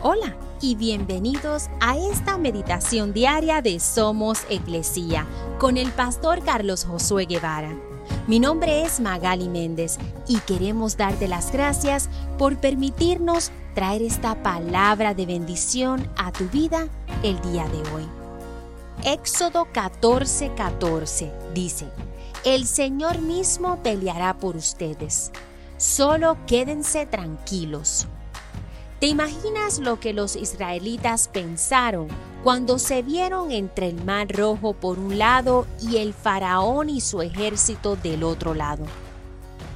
Hola y bienvenidos a esta meditación diaria de Somos Iglesia con el pastor Carlos Josué Guevara. Mi nombre es Magali Méndez y queremos darte las gracias por permitirnos traer esta palabra de bendición a tu vida el día de hoy. Éxodo 14:14 14 dice, El Señor mismo peleará por ustedes, solo quédense tranquilos ¿Te imaginas lo que los israelitas pensaron cuando se vieron entre el mar rojo por un lado y el faraón y su ejército del otro lado?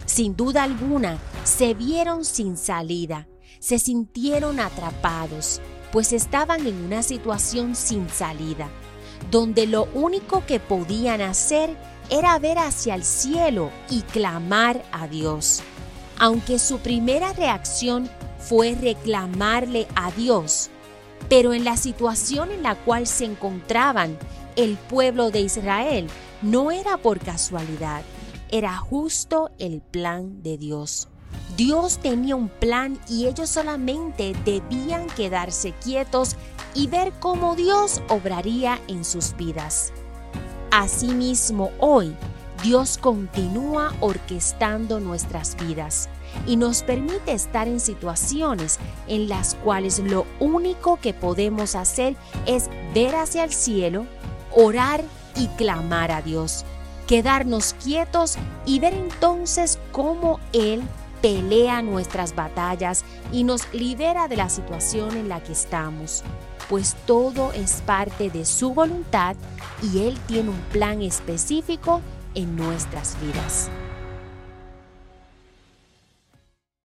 Sin duda alguna, se vieron sin salida, se sintieron atrapados, pues estaban en una situación sin salida, donde lo único que podían hacer era ver hacia el cielo y clamar a Dios. Aunque su primera reacción fue reclamarle a Dios. Pero en la situación en la cual se encontraban el pueblo de Israel no era por casualidad, era justo el plan de Dios. Dios tenía un plan y ellos solamente debían quedarse quietos y ver cómo Dios obraría en sus vidas. Asimismo, hoy Dios continúa orquestando nuestras vidas y nos permite estar en situaciones en las cuales lo único que podemos hacer es ver hacia el cielo, orar y clamar a Dios, quedarnos quietos y ver entonces cómo Él pelea nuestras batallas y nos libera de la situación en la que estamos, pues todo es parte de su voluntad y Él tiene un plan específico en nuestras vidas.